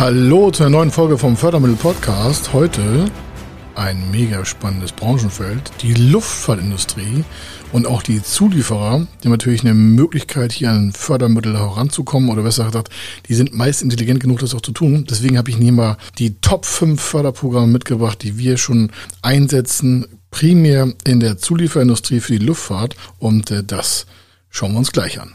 Hallo zu einer neuen Folge vom Fördermittel Podcast. Heute ein mega spannendes Branchenfeld, die Luftfahrtindustrie und auch die Zulieferer, die haben natürlich eine Möglichkeit, hier an Fördermittel heranzukommen oder besser gesagt, die sind meist intelligent genug, das auch zu tun. Deswegen habe ich hier mal die Top 5 Förderprogramme mitgebracht, die wir schon einsetzen, primär in der Zulieferindustrie für die Luftfahrt und äh, das schauen wir uns gleich an.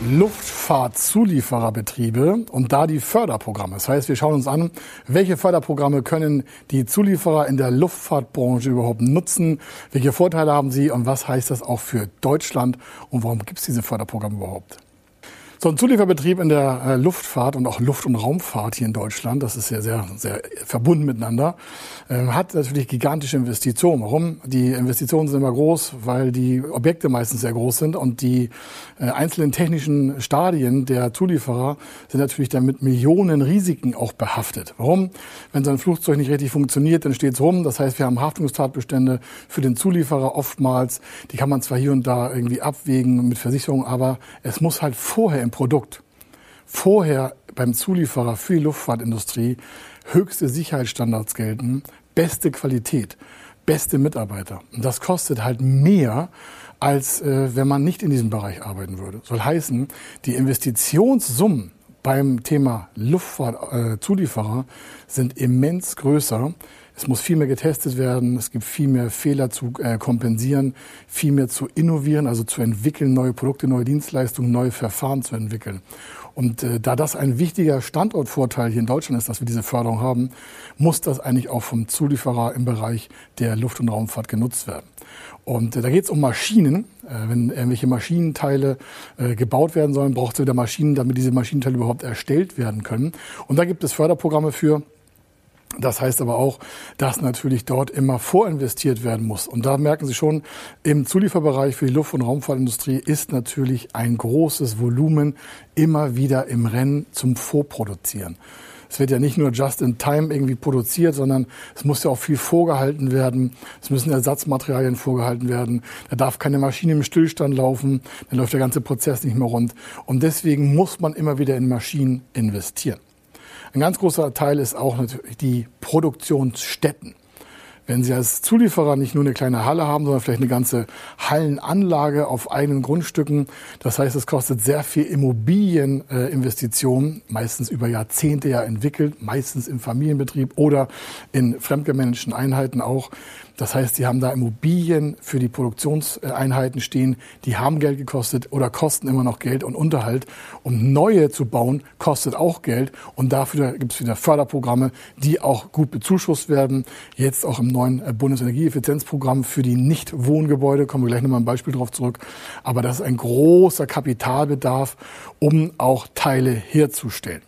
Luftfahrtzuliefererbetriebe und da die Förderprogramme. Das heißt, wir schauen uns an, welche Förderprogramme können die Zulieferer in der Luftfahrtbranche überhaupt nutzen, welche Vorteile haben sie und was heißt das auch für Deutschland und warum gibt es diese Förderprogramme überhaupt. So ein Zulieferbetrieb in der äh, Luftfahrt und auch Luft- und Raumfahrt hier in Deutschland, das ist ja sehr, sehr verbunden miteinander, äh, hat natürlich gigantische Investitionen. Warum? Die Investitionen sind immer groß, weil die Objekte meistens sehr groß sind und die äh, einzelnen technischen Stadien der Zulieferer sind natürlich dann mit Millionen Risiken auch behaftet. Warum? Wenn so ein Flugzeug nicht richtig funktioniert, dann steht es rum. Das heißt, wir haben Haftungstatbestände für den Zulieferer oftmals. Die kann man zwar hier und da irgendwie abwägen mit Versicherung, aber es muss halt vorher im Produkt vorher beim Zulieferer für die Luftfahrtindustrie höchste Sicherheitsstandards gelten, beste Qualität, beste Mitarbeiter. Und das kostet halt mehr, als äh, wenn man nicht in diesem Bereich arbeiten würde. Soll heißen, die Investitionssummen beim Thema Luftfahrtzulieferer äh, sind immens größer. Es muss viel mehr getestet werden, es gibt viel mehr Fehler zu äh, kompensieren, viel mehr zu innovieren, also zu entwickeln, neue Produkte, neue Dienstleistungen, neue Verfahren zu entwickeln. Und äh, da das ein wichtiger Standortvorteil hier in Deutschland ist, dass wir diese Förderung haben, muss das eigentlich auch vom Zulieferer im Bereich der Luft- und Raumfahrt genutzt werden. Und äh, da geht es um Maschinen. Äh, wenn irgendwelche Maschinenteile äh, gebaut werden sollen, braucht es wieder Maschinen, damit diese Maschinenteile überhaupt erstellt werden können. Und da gibt es Förderprogramme für. Das heißt aber auch, dass natürlich dort immer vorinvestiert werden muss. Und da merken Sie schon, im Zulieferbereich für die Luft- und Raumfahrtindustrie ist natürlich ein großes Volumen immer wieder im Rennen zum Vorproduzieren. Es wird ja nicht nur just in time irgendwie produziert, sondern es muss ja auch viel vorgehalten werden. Es müssen Ersatzmaterialien vorgehalten werden. Da darf keine Maschine im Stillstand laufen. Dann läuft der ganze Prozess nicht mehr rund. Und deswegen muss man immer wieder in Maschinen investieren. Ein ganz großer Teil ist auch natürlich die Produktionsstätten. Wenn Sie als Zulieferer nicht nur eine kleine Halle haben, sondern vielleicht eine ganze Hallenanlage auf eigenen Grundstücken, das heißt, es kostet sehr viel Immobilieninvestitionen, meistens über Jahrzehnte ja entwickelt, meistens im Familienbetrieb oder in fremdgemanagten Einheiten auch. Das heißt, sie haben da Immobilien für die Produktionseinheiten stehen, die haben Geld gekostet oder kosten immer noch Geld und Unterhalt. Um neue zu bauen, kostet auch Geld. Und dafür gibt es wieder Förderprogramme, die auch gut bezuschusst werden. Jetzt auch im neuen äh, Bundesenergieeffizienzprogramm für die Nicht-Wohngebäude, kommen wir gleich nochmal ein Beispiel drauf zurück. Aber das ist ein großer Kapitalbedarf, um auch Teile herzustellen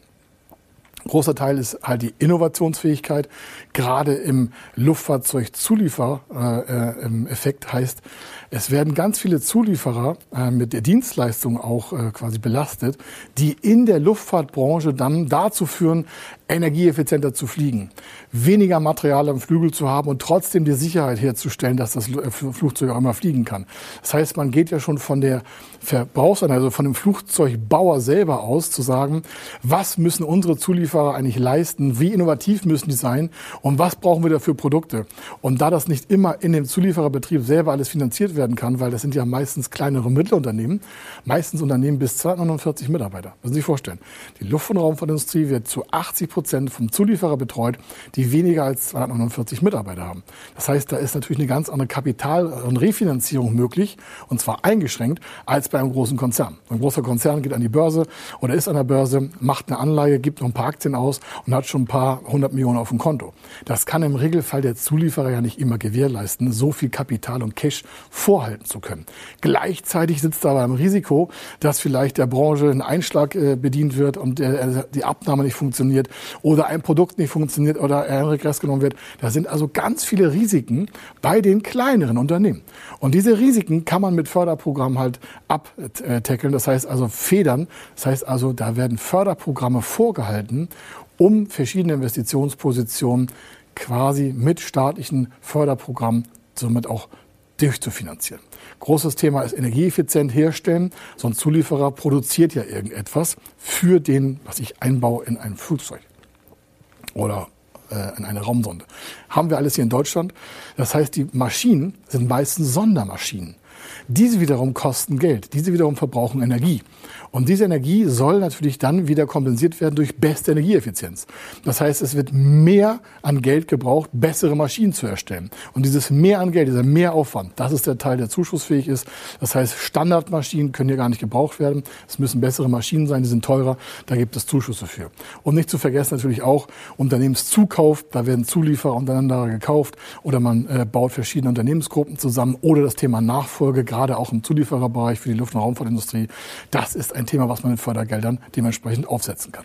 großer Teil ist halt die Innovationsfähigkeit. Gerade im Luftfahrzeugzuliefer-Effekt äh, heißt, es werden ganz viele Zulieferer äh, mit der Dienstleistung auch äh, quasi belastet, die in der Luftfahrtbranche dann dazu führen, energieeffizienter zu fliegen, weniger Material am Flügel zu haben und trotzdem die Sicherheit herzustellen, dass das Flugzeug auch immer fliegen kann. Das heißt, man geht ja schon von der Verbrauchseinheit, also von dem Flugzeugbauer selber aus, zu sagen, was müssen unsere Zulieferer eigentlich leisten, wie innovativ müssen die sein und was brauchen wir dafür Produkte. Und da das nicht immer in dem Zuliefererbetrieb selber alles finanziert werden kann, weil das sind ja meistens kleinere Mittelunternehmen, meistens Unternehmen bis 249 Mitarbeiter. Müssen Sie sich vorstellen. Die Luft- und Raumfahrtindustrie wird zu 80 Prozent vom Zulieferer betreut, die weniger als 249 Mitarbeiter haben. Das heißt, da ist natürlich eine ganz andere Kapital- und Refinanzierung möglich, und zwar eingeschränkt, als bei einem großen Konzern. Ein großer Konzern geht an die Börse oder ist an der Börse, macht eine Anleihe, gibt noch ein paar Aktien aus und hat schon ein paar hundert Millionen auf dem Konto. Das kann im Regelfall der Zulieferer ja nicht immer gewährleisten, so viel Kapital und Cash vorhalten zu können. Gleichzeitig sitzt er aber im Risiko, dass vielleicht der Branche ein Einschlag äh, bedient wird und äh, die Abnahme nicht funktioniert oder ein Produkt nicht funktioniert oder er in Regress genommen wird. Da sind also ganz viele Risiken bei den kleineren Unternehmen. Und diese Risiken kann man mit Förderprogrammen halt abtackeln, das heißt also federn. Das heißt also, da werden Förderprogramme vorgehalten, um verschiedene Investitionspositionen quasi mit staatlichen Förderprogrammen somit auch durchzufinanzieren. Großes Thema ist energieeffizient herstellen. So ein Zulieferer produziert ja irgendetwas für den, was ich einbaue in ein Flugzeug oder äh, in eine Raumsonde. Haben wir alles hier in Deutschland. Das heißt, die Maschinen sind meistens Sondermaschinen. Diese wiederum kosten Geld. Diese wiederum verbrauchen Energie. Und diese Energie soll natürlich dann wieder kompensiert werden durch beste Energieeffizienz. Das heißt, es wird mehr an Geld gebraucht, bessere Maschinen zu erstellen. Und dieses mehr an Geld, dieser Mehraufwand, das ist der Teil, der zuschussfähig ist. Das heißt, Standardmaschinen können hier gar nicht gebraucht werden. Es müssen bessere Maschinen sein, die sind teurer. Da gibt es Zuschüsse für. Und nicht zu vergessen natürlich auch Unternehmenszukauf. Da werden Zulieferer untereinander gekauft oder man äh, baut verschiedene Unternehmensgruppen zusammen oder das Thema Nachfolge, gerade auch im Zuliefererbereich für die Luft- und Raumfahrtindustrie. Das ist ein Thema, was man mit Fördergeldern dementsprechend aufsetzen kann.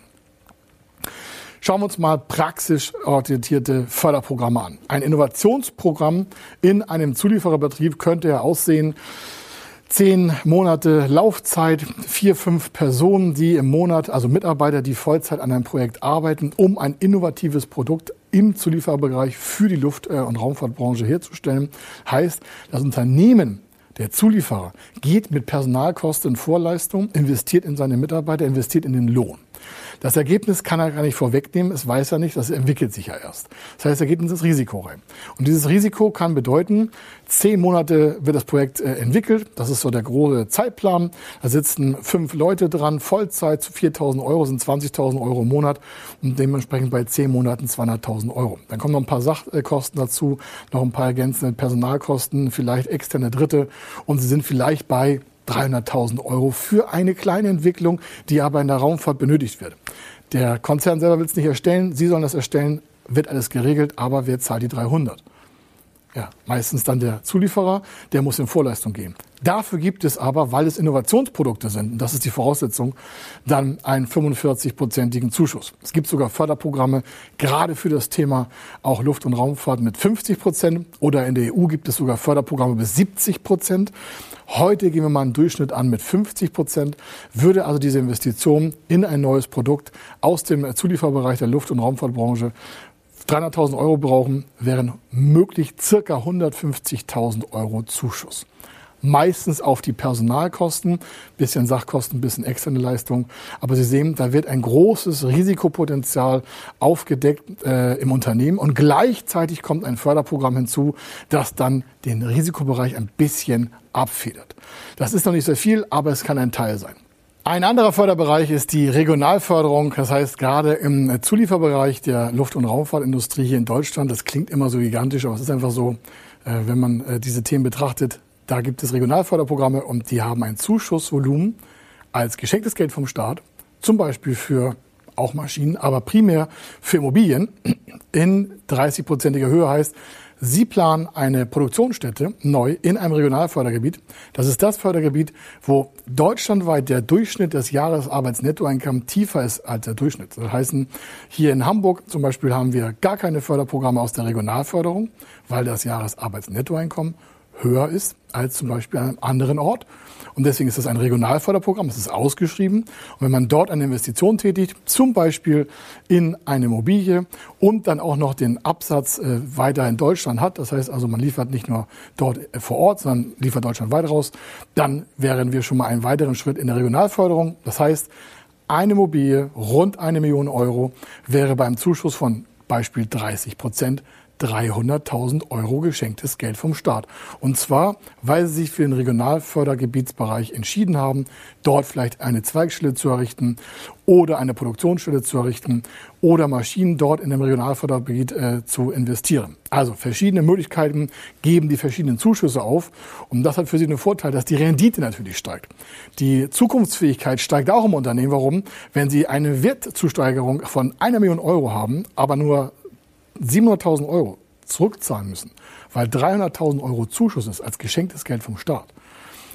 Schauen wir uns mal praxisorientierte Förderprogramme an. Ein Innovationsprogramm in einem Zuliefererbetrieb könnte ja aussehen, zehn Monate Laufzeit, vier, fünf Personen, die im Monat, also Mitarbeiter, die Vollzeit an einem Projekt arbeiten, um ein innovatives Produkt im Zuliefererbereich für die Luft- und Raumfahrtbranche herzustellen. Heißt, das Unternehmen der Zulieferer geht mit Personalkosten in Vorleistung, investiert in seine Mitarbeiter, investiert in den Lohn. Das Ergebnis kann er gar nicht vorwegnehmen, es weiß er nicht, das entwickelt sich ja erst. Das heißt, er geht in das Risiko rein. Und dieses Risiko kann bedeuten, zehn Monate wird das Projekt äh, entwickelt, das ist so der große Zeitplan. Da sitzen fünf Leute dran, Vollzeit zu 4.000 Euro sind 20.000 Euro im Monat und dementsprechend bei zehn Monaten 200.000 Euro. Dann kommen noch ein paar Sachkosten dazu, noch ein paar ergänzende Personalkosten, vielleicht externe Dritte und sie sind vielleicht bei 300.000 Euro für eine kleine Entwicklung, die aber in der Raumfahrt benötigt wird. Der Konzern selber will es nicht erstellen, Sie sollen das erstellen, wird alles geregelt, aber wer zahlt die 300? Ja, meistens dann der Zulieferer, der muss in Vorleistung gehen. Dafür gibt es aber, weil es Innovationsprodukte sind, und das ist die Voraussetzung, dann einen 45-prozentigen Zuschuss. Es gibt sogar Förderprogramme, gerade für das Thema auch Luft- und Raumfahrt mit 50 Prozent. Oder in der EU gibt es sogar Förderprogramme bis 70 Prozent. Heute gehen wir mal einen Durchschnitt an mit 50 Prozent. Würde also diese Investition in ein neues Produkt aus dem Zulieferbereich der Luft- und Raumfahrtbranche 300.000 Euro brauchen, wären möglich circa 150.000 Euro Zuschuss. Meistens auf die Personalkosten, bisschen Sachkosten, bisschen externe Leistung. Aber Sie sehen, da wird ein großes Risikopotenzial aufgedeckt äh, im Unternehmen und gleichzeitig kommt ein Förderprogramm hinzu, das dann den Risikobereich ein bisschen abfedert. Das ist noch nicht sehr viel, aber es kann ein Teil sein. Ein anderer Förderbereich ist die Regionalförderung. Das heißt, gerade im Zulieferbereich der Luft- und Raumfahrtindustrie hier in Deutschland, das klingt immer so gigantisch, aber es ist einfach so, äh, wenn man äh, diese Themen betrachtet, da gibt es Regionalförderprogramme und die haben ein Zuschussvolumen als geschenktes Geld vom Staat, zum Beispiel für auch Maschinen, aber primär für Immobilien in 30-prozentiger Höhe heißt, Sie planen eine Produktionsstätte neu in einem Regionalfördergebiet. Das ist das Fördergebiet, wo deutschlandweit der Durchschnitt des Jahresarbeitsnettoeinkommens tiefer ist als der Durchschnitt. Das heißt, hier in Hamburg zum Beispiel haben wir gar keine Förderprogramme aus der Regionalförderung, weil das Jahresarbeitsnettoeinkommen höher ist als zum Beispiel an einem anderen Ort. Und deswegen ist das ein Regionalförderprogramm, es ist ausgeschrieben. Und wenn man dort eine Investition tätigt, zum Beispiel in eine Immobilie und dann auch noch den Absatz äh, weiter in Deutschland hat, das heißt also, man liefert nicht nur dort äh, vor Ort, sondern liefert Deutschland weit raus, dann wären wir schon mal einen weiteren Schritt in der Regionalförderung. Das heißt, eine Immobilie, rund eine Million Euro, wäre beim Zuschuss von Beispiel 30 Prozent 300.000 Euro geschenktes Geld vom Staat. Und zwar, weil sie sich für den Regionalfördergebietsbereich entschieden haben, dort vielleicht eine Zweigstelle zu errichten oder eine Produktionsstelle zu errichten oder Maschinen dort in dem Regionalfördergebiet äh, zu investieren. Also verschiedene Möglichkeiten geben die verschiedenen Zuschüsse auf. Und das hat für sie den Vorteil, dass die Rendite natürlich steigt. Die Zukunftsfähigkeit steigt auch im Unternehmen. Warum? Wenn Sie eine Wertzusteigerung von einer Million Euro haben, aber nur 700.000 Euro zurückzahlen müssen, weil 300.000 Euro Zuschuss ist als geschenktes Geld vom Staat.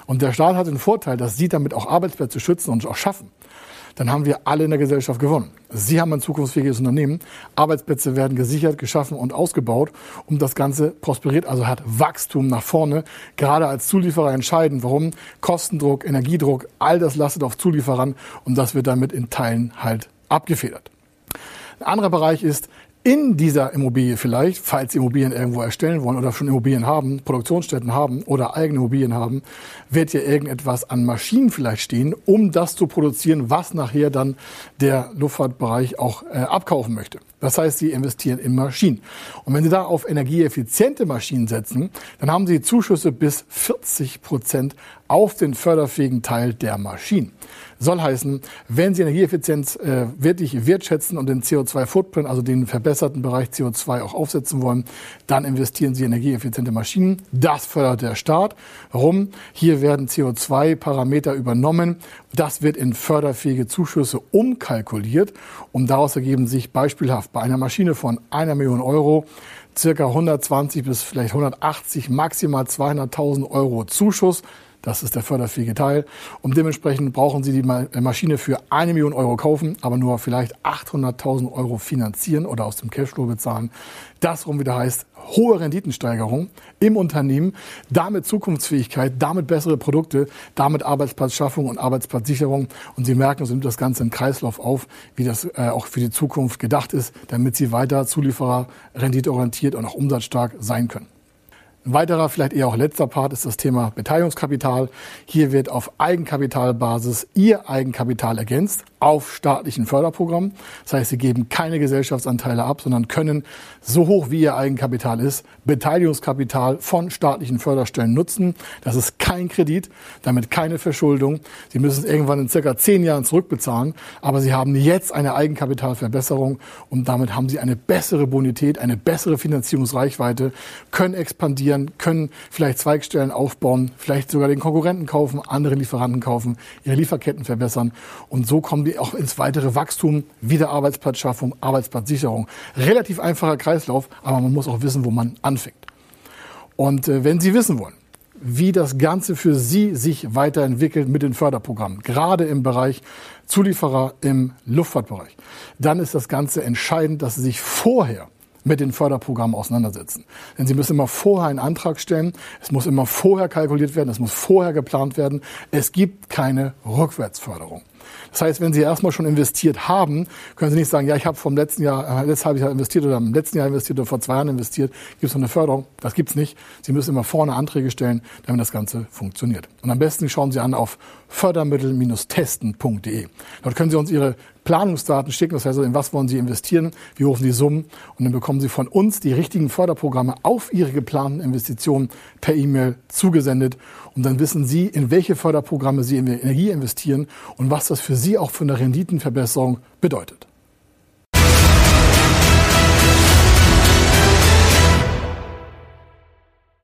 Und der Staat hat den Vorteil, dass Sie damit auch Arbeitsplätze schützen und auch schaffen. Dann haben wir alle in der Gesellschaft gewonnen. Sie haben ein zukunftsfähiges Unternehmen. Arbeitsplätze werden gesichert, geschaffen und ausgebaut. Und das Ganze prosperiert, also hat Wachstum nach vorne. Gerade als Zulieferer entscheiden, warum Kostendruck, Energiedruck, all das lastet auf Zulieferern. Und das wird damit in Teilen halt abgefedert. Ein anderer Bereich ist, in dieser Immobilie vielleicht, falls Immobilien irgendwo erstellen wollen oder schon Immobilien haben, Produktionsstätten haben oder eigene Immobilien haben, wird ja irgendetwas an Maschinen vielleicht stehen, um das zu produzieren, was nachher dann der Luftfahrtbereich auch äh, abkaufen möchte. Das heißt, Sie investieren in Maschinen. Und wenn Sie da auf energieeffiziente Maschinen setzen, dann haben Sie Zuschüsse bis 40 Prozent auf den förderfähigen Teil der Maschinen. Soll heißen, wenn Sie Energieeffizienz äh, wirklich wertschätzen und den CO2-Footprint, also den verbesserten Bereich CO2 auch aufsetzen wollen, dann investieren Sie in energieeffiziente Maschinen. Das fördert der Staat. Warum? Hier werden CO2-Parameter übernommen. Das wird in förderfähige Zuschüsse umkalkuliert und daraus ergeben sich beispielhaft bei einer Maschine von einer Million Euro circa 120 bis vielleicht 180, maximal 200.000 Euro Zuschuss das ist der förderfähige Teil. Und dementsprechend brauchen Sie die äh, Maschine für eine Million Euro kaufen, aber nur vielleicht 800.000 Euro finanzieren oder aus dem Cashflow bezahlen. Das rum wieder heißt hohe Renditensteigerung im Unternehmen, damit Zukunftsfähigkeit, damit bessere Produkte, damit Arbeitsplatzschaffung und Arbeitsplatzsicherung. Und Sie merken, es nimmt das Ganze im Kreislauf auf, wie das äh, auch für die Zukunft gedacht ist, damit Sie weiter Zulieferer renditeorientiert und auch umsatzstark sein können. Ein weiterer, vielleicht eher auch letzter Part ist das Thema Beteiligungskapital. Hier wird auf Eigenkapitalbasis Ihr Eigenkapital ergänzt auf staatlichen Förderprogrammen. Das heißt, Sie geben keine Gesellschaftsanteile ab, sondern können so hoch wie Ihr Eigenkapital ist, Beteiligungskapital von staatlichen Förderstellen nutzen. Das ist kein Kredit, damit keine Verschuldung. Sie müssen es irgendwann in circa zehn Jahren zurückbezahlen, aber Sie haben jetzt eine Eigenkapitalverbesserung und damit haben Sie eine bessere Bonität, eine bessere Finanzierungsreichweite, können expandieren investieren, können vielleicht Zweigstellen aufbauen, vielleicht sogar den Konkurrenten kaufen, andere Lieferanten kaufen, ihre Lieferketten verbessern. Und so kommen die auch ins weitere Wachstum, wieder Arbeitsplatzschaffung, Arbeitsplatzsicherung. Relativ einfacher Kreislauf, aber man muss auch wissen, wo man anfängt. Und äh, wenn Sie wissen wollen, wie das Ganze für Sie sich weiterentwickelt mit den Förderprogrammen, gerade im Bereich Zulieferer im Luftfahrtbereich, dann ist das Ganze entscheidend, dass Sie sich vorher mit den Förderprogrammen auseinandersetzen. Denn Sie müssen immer vorher einen Antrag stellen, es muss immer vorher kalkuliert werden, es muss vorher geplant werden. Es gibt keine Rückwärtsförderung. Das heißt, wenn Sie erstmal schon investiert haben, können Sie nicht sagen, ja, ich habe vom letzten Jahr, äh, letztes halbes Jahr investiert oder im letzten Jahr investiert oder vor zwei Jahren investiert, gibt es noch eine Förderung. Das gibt's nicht. Sie müssen immer vorne Anträge stellen, damit das Ganze funktioniert. Und am besten schauen Sie an auf fördermittel-testen.de. Dort können Sie uns Ihre Planungsdaten schicken, das heißt, in was wollen Sie investieren, wie hoch sind die Summen und dann bekommen Sie von uns die richtigen Förderprogramme auf Ihre geplanten Investitionen per E-Mail zugesendet und dann wissen Sie, in welche Förderprogramme Sie in Energie investieren und was das für Sie auch für eine Renditenverbesserung bedeutet.